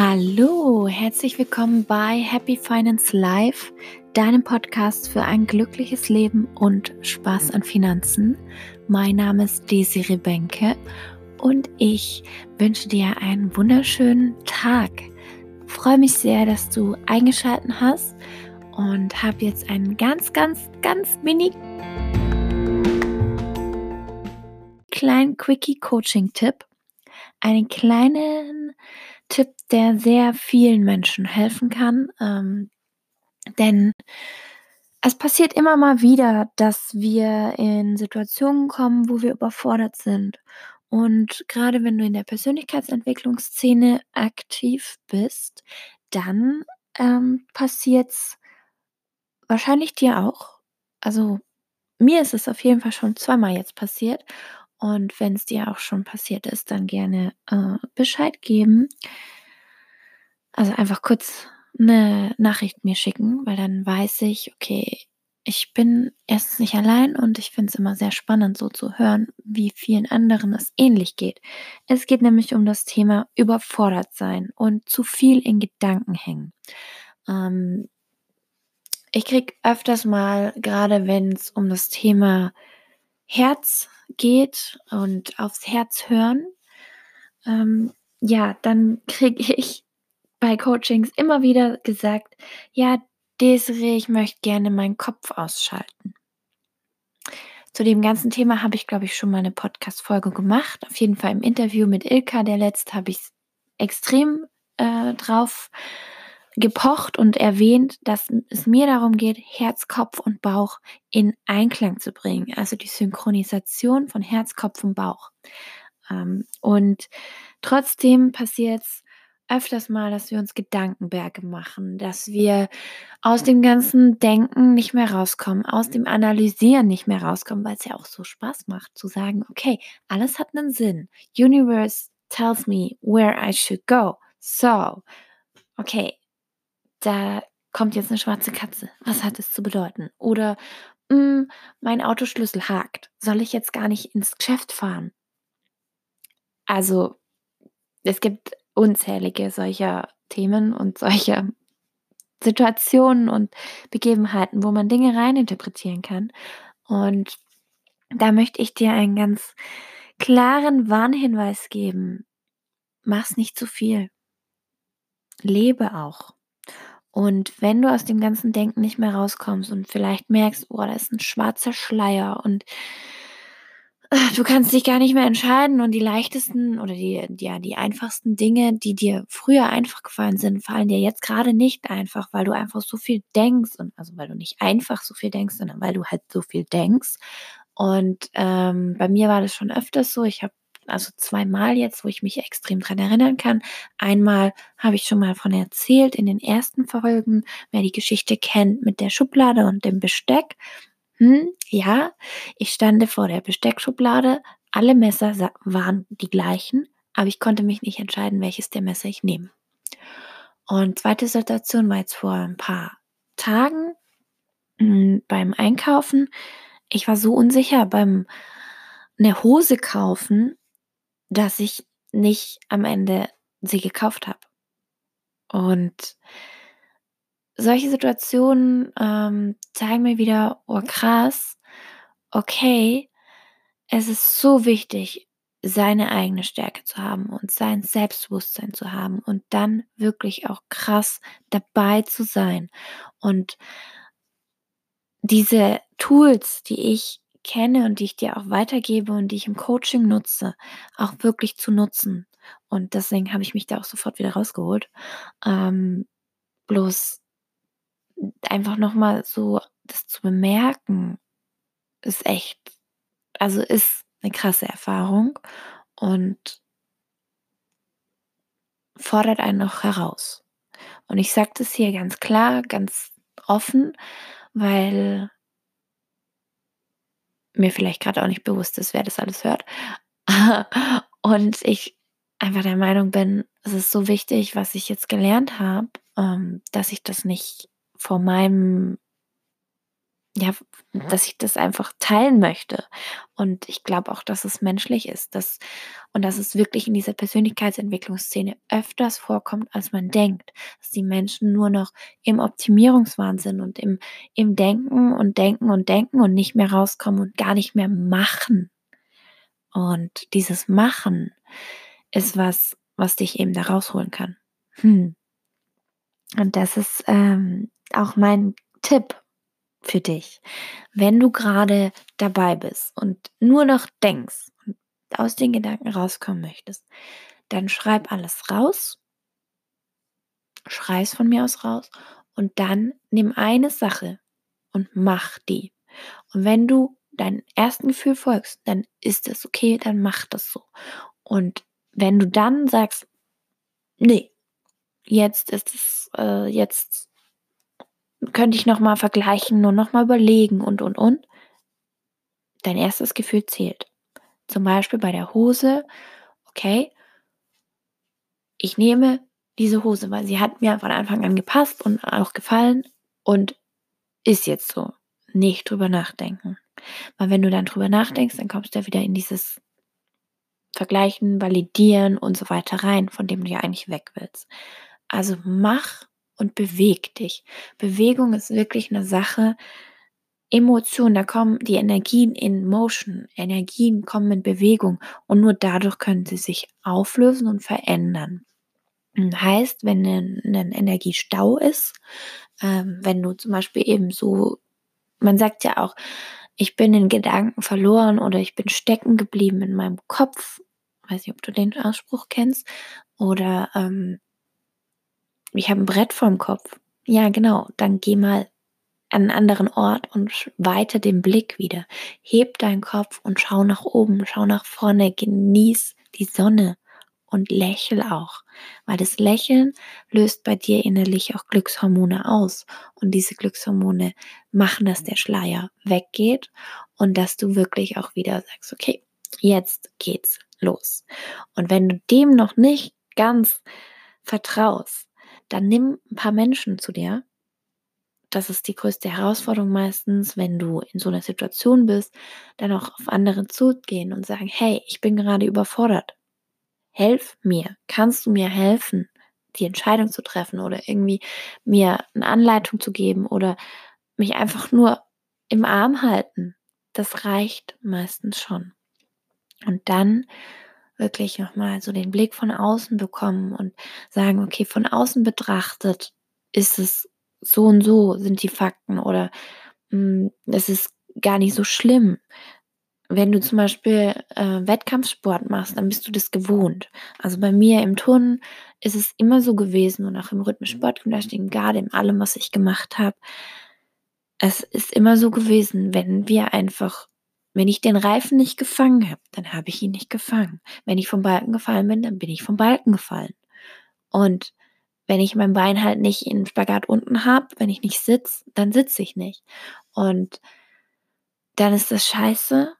Hallo, herzlich willkommen bei Happy Finance Life, deinem Podcast für ein glückliches Leben und Spaß an Finanzen. Mein Name ist Desiree Benke und ich wünsche dir einen wunderschönen Tag. Freue mich sehr, dass du eingeschaltet hast und habe jetzt einen ganz, ganz, ganz mini kleinen Quickie Coaching Tipp, einen kleinen Tipp, der sehr vielen Menschen helfen kann. Ähm, denn es passiert immer mal wieder, dass wir in Situationen kommen, wo wir überfordert sind. Und gerade wenn du in der Persönlichkeitsentwicklungsszene aktiv bist, dann ähm, passiert es wahrscheinlich dir auch. Also mir ist es auf jeden Fall schon zweimal jetzt passiert. Und wenn es dir auch schon passiert ist, dann gerne äh, Bescheid geben. Also einfach kurz eine Nachricht mir schicken, weil dann weiß ich, okay, ich bin erstens nicht allein und ich finde es immer sehr spannend, so zu hören, wie vielen anderen es ähnlich geht. Es geht nämlich um das Thema überfordert sein und zu viel in Gedanken hängen. Ähm, ich kriege öfters mal, gerade wenn es um das Thema Herz geht und aufs Herz hören, ähm, ja, dann kriege ich bei Coachings immer wieder gesagt, ja, Desiree, ich möchte gerne meinen Kopf ausschalten. Zu dem ganzen Thema habe ich, glaube ich, schon mal eine Podcast-Folge gemacht. Auf jeden Fall im Interview mit Ilka, der letzte, habe ich extrem äh, drauf gepocht und erwähnt, dass es mir darum geht, Herz, Kopf und Bauch in Einklang zu bringen. Also die Synchronisation von Herz, Kopf und Bauch. Ähm, und trotzdem passiert es öfters mal, dass wir uns Gedankenberge machen, dass wir aus dem ganzen Denken nicht mehr rauskommen, aus dem Analysieren nicht mehr rauskommen, weil es ja auch so Spaß macht zu sagen, okay, alles hat einen Sinn. Universe tells me where I should go. So, okay, da kommt jetzt eine schwarze Katze. Was hat es zu bedeuten? Oder mh, hm, mein Autoschlüssel hakt. Soll ich jetzt gar nicht ins Geschäft fahren? Also, es gibt unzählige solcher Themen und solcher Situationen und Begebenheiten, wo man Dinge reininterpretieren kann. Und da möchte ich dir einen ganz klaren Warnhinweis geben. Mach's nicht zu viel. Lebe auch. Und wenn du aus dem ganzen Denken nicht mehr rauskommst und vielleicht merkst, oh, da ist ein schwarzer Schleier und du kannst dich gar nicht mehr entscheiden und die leichtesten oder die, ja, die einfachsten Dinge, die dir früher einfach gefallen sind, fallen dir jetzt gerade nicht einfach, weil du einfach so viel denkst und also weil du nicht einfach so viel denkst, sondern weil du halt so viel denkst. Und ähm, bei mir war das schon öfters so. Ich habe also zweimal jetzt, wo ich mich extrem dran erinnern kann. Einmal habe ich schon mal von erzählt in den ersten Folgen, wer die Geschichte kennt mit der Schublade und dem Besteck. Hm, ja, ich stande vor der Besteckschublade. Alle Messer waren die gleichen, aber ich konnte mich nicht entscheiden, welches der Messer ich nehme. Und zweite Situation war jetzt vor ein paar Tagen hm, beim Einkaufen. Ich war so unsicher beim eine Hose kaufen, dass ich nicht am Ende sie gekauft habe. Und solche Situationen ähm, zeigen mir wieder, oh krass, okay, es ist so wichtig, seine eigene Stärke zu haben und sein Selbstbewusstsein zu haben und dann wirklich auch krass dabei zu sein. Und diese Tools, die ich kenne und die ich dir auch weitergebe und die ich im Coaching nutze, auch wirklich zu nutzen. Und deswegen habe ich mich da auch sofort wieder rausgeholt. Ähm, bloß einfach nochmal so das zu bemerken, ist echt, also ist eine krasse Erfahrung und fordert einen noch heraus. Und ich sage das hier ganz klar, ganz offen, weil mir vielleicht gerade auch nicht bewusst ist, wer das alles hört. Und ich einfach der Meinung bin, es ist so wichtig, was ich jetzt gelernt habe, ähm, dass ich das nicht vor meinem ja, dass ich das einfach teilen möchte. Und ich glaube auch, dass es menschlich ist, dass, und dass es wirklich in dieser Persönlichkeitsentwicklungsszene öfters vorkommt, als man denkt, dass die Menschen nur noch im Optimierungswahn sind und im, im Denken und Denken und Denken und nicht mehr rauskommen und gar nicht mehr machen. Und dieses Machen ist was, was dich eben da rausholen kann. Hm. Und das ist ähm, auch mein Tipp für dich. Wenn du gerade dabei bist und nur noch denkst und aus den Gedanken rauskommen möchtest, dann schreib alles raus, schreis von mir aus raus und dann nimm eine Sache und mach die. Und wenn du deinem ersten Gefühl folgst, dann ist es okay, dann mach das so. Und wenn du dann sagst, nee, jetzt ist es, äh, jetzt könnte ich nochmal vergleichen und nochmal überlegen und, und, und. Dein erstes Gefühl zählt. Zum Beispiel bei der Hose, okay, ich nehme diese Hose, weil sie hat mir von Anfang an gepasst und auch gefallen und ist jetzt so. Nicht drüber nachdenken. Weil wenn du dann drüber nachdenkst, dann kommst du ja wieder in dieses Vergleichen, Validieren und so weiter rein, von dem du ja eigentlich weg willst. Also mach und beweg dich. Bewegung ist wirklich eine Sache. Emotionen, da kommen die Energien in Motion. Energien kommen in Bewegung und nur dadurch können sie sich auflösen und verändern. Heißt, wenn ein, ein Energiestau ist, ähm, wenn du zum Beispiel eben so, man sagt ja auch, ich bin in Gedanken verloren oder ich bin stecken geblieben in meinem Kopf. Weiß nicht, ob du den Ausspruch kennst. Oder ähm, ich habe ein Brett vorm Kopf. Ja, genau. Dann geh mal an einen anderen Ort und weite den Blick wieder. Heb deinen Kopf und schau nach oben, schau nach vorne, genieß die Sonne und lächel auch, weil das Lächeln löst bei dir innerlich auch Glückshormone aus und diese Glückshormone machen, dass der Schleier weggeht und dass du wirklich auch wieder sagst, okay, jetzt geht's los. Und wenn du dem noch nicht ganz vertraust, dann nimm ein paar Menschen zu dir. Das ist die größte Herausforderung meistens, wenn du in so einer Situation bist, dann auch auf andere zugehen und sagen, hey, ich bin gerade überfordert. Helf mir. Kannst du mir helfen, die Entscheidung zu treffen oder irgendwie mir eine Anleitung zu geben oder mich einfach nur im Arm halten? Das reicht meistens schon. Und dann wirklich nochmal so den Blick von außen bekommen und sagen, okay, von außen betrachtet ist es so und so sind die Fakten oder hm, es ist gar nicht so schlimm. Wenn du zum Beispiel äh, Wettkampfsport machst, dann bist du das gewohnt. Also bei mir im Turnen ist es immer so gewesen und auch im rhythmischen Sportgymnastik, gerade in allem, was ich gemacht habe. Es ist immer so gewesen, wenn wir einfach wenn ich den Reifen nicht gefangen habe, dann habe ich ihn nicht gefangen. Wenn ich vom Balken gefallen bin, dann bin ich vom Balken gefallen. Und wenn ich mein Bein halt nicht in Spagat unten habe, wenn ich nicht sitze, dann sitze ich nicht. Und dann ist das scheiße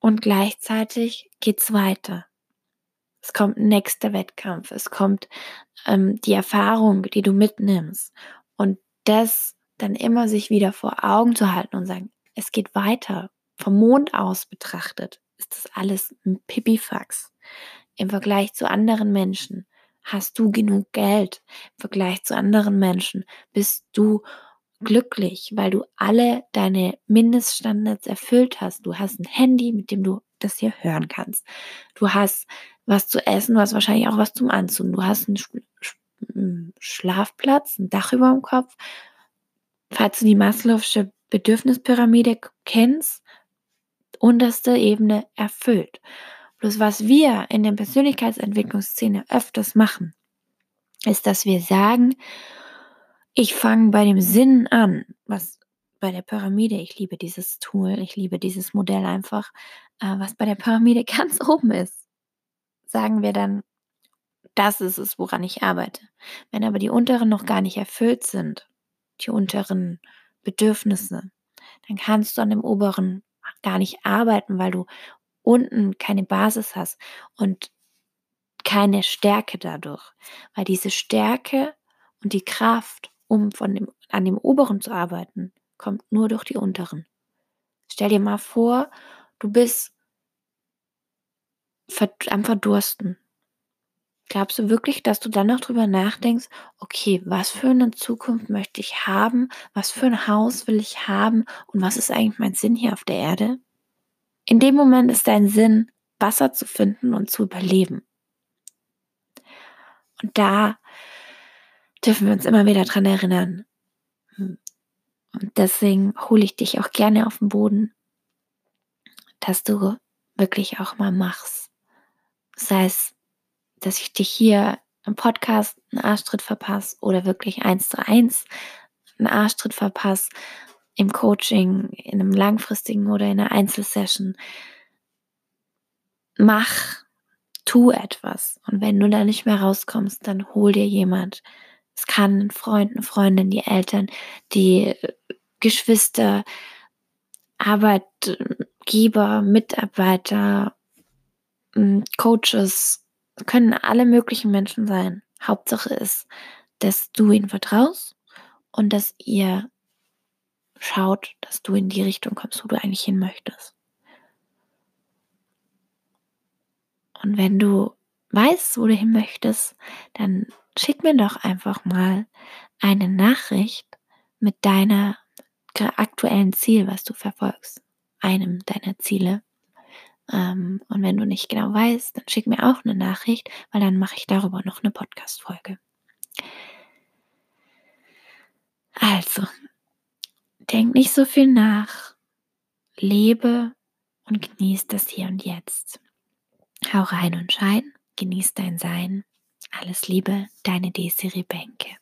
und gleichzeitig geht's weiter. Es kommt ein nächster Wettkampf, es kommt ähm, die Erfahrung, die du mitnimmst. Und das dann immer sich wieder vor Augen zu halten und sagen, es geht weiter vom Mond aus betrachtet, ist das alles ein Pipifax. Im Vergleich zu anderen Menschen hast du genug Geld. Im Vergleich zu anderen Menschen bist du glücklich, weil du alle deine Mindeststandards erfüllt hast. Du hast ein Handy, mit dem du das hier hören kannst. Du hast was zu essen, du hast wahrscheinlich auch was zum Anziehen. Du hast einen Schlafplatz, ein Dach über dem Kopf. Falls du die Maslow'sche Bedürfnispyramide kennst, unterste Ebene erfüllt. Bloß was wir in der Persönlichkeitsentwicklungsszene öfters machen, ist, dass wir sagen, ich fange bei dem Sinn an, was bei der Pyramide, ich liebe dieses Tool, ich liebe dieses Modell einfach, äh, was bei der Pyramide ganz oben ist, sagen wir dann, das ist es, woran ich arbeite. Wenn aber die unteren noch gar nicht erfüllt sind, die unteren Bedürfnisse, dann kannst du an dem oberen gar nicht arbeiten, weil du unten keine Basis hast und keine Stärke dadurch. Weil diese Stärke und die Kraft, um von dem, an dem oberen zu arbeiten, kommt nur durch die unteren. Stell dir mal vor, du bist am Verdursten. Glaubst du wirklich, dass du dann noch drüber nachdenkst, okay, was für eine Zukunft möchte ich haben? Was für ein Haus will ich haben? Und was ist eigentlich mein Sinn hier auf der Erde? In dem Moment ist dein Sinn, Wasser zu finden und zu überleben. Und da dürfen wir uns immer wieder dran erinnern. Und deswegen hole ich dich auch gerne auf den Boden, dass du wirklich auch mal machst. Sei es dass ich dich hier im Podcast einen Arschtritt verpasse oder wirklich eins zu eins einen Arschtritt verpasse, im Coaching, in einem langfristigen oder in einer Einzelsession. Mach, tu etwas. Und wenn du da nicht mehr rauskommst, dann hol dir jemand. Es kann ein Freund, eine Freundin, die Eltern, die Geschwister, Arbeitgeber, Mitarbeiter, Coaches, können alle möglichen Menschen sein. Hauptsache ist, dass du ihnen vertraust und dass ihr schaut, dass du in die Richtung kommst, wo du eigentlich hin möchtest. Und wenn du weißt, wo du hin möchtest, dann schick mir doch einfach mal eine Nachricht mit deiner aktuellen Ziel, was du verfolgst, einem deiner Ziele. Ähm, und wenn du nicht genau weißt, dann schick mir auch eine Nachricht, weil dann mache ich darüber noch eine Podcast-Folge. Also, denk nicht so viel nach, lebe und genieß das Hier und Jetzt. Hau rein und schein, genieß dein Sein. Alles Liebe, deine Desiree Bänke.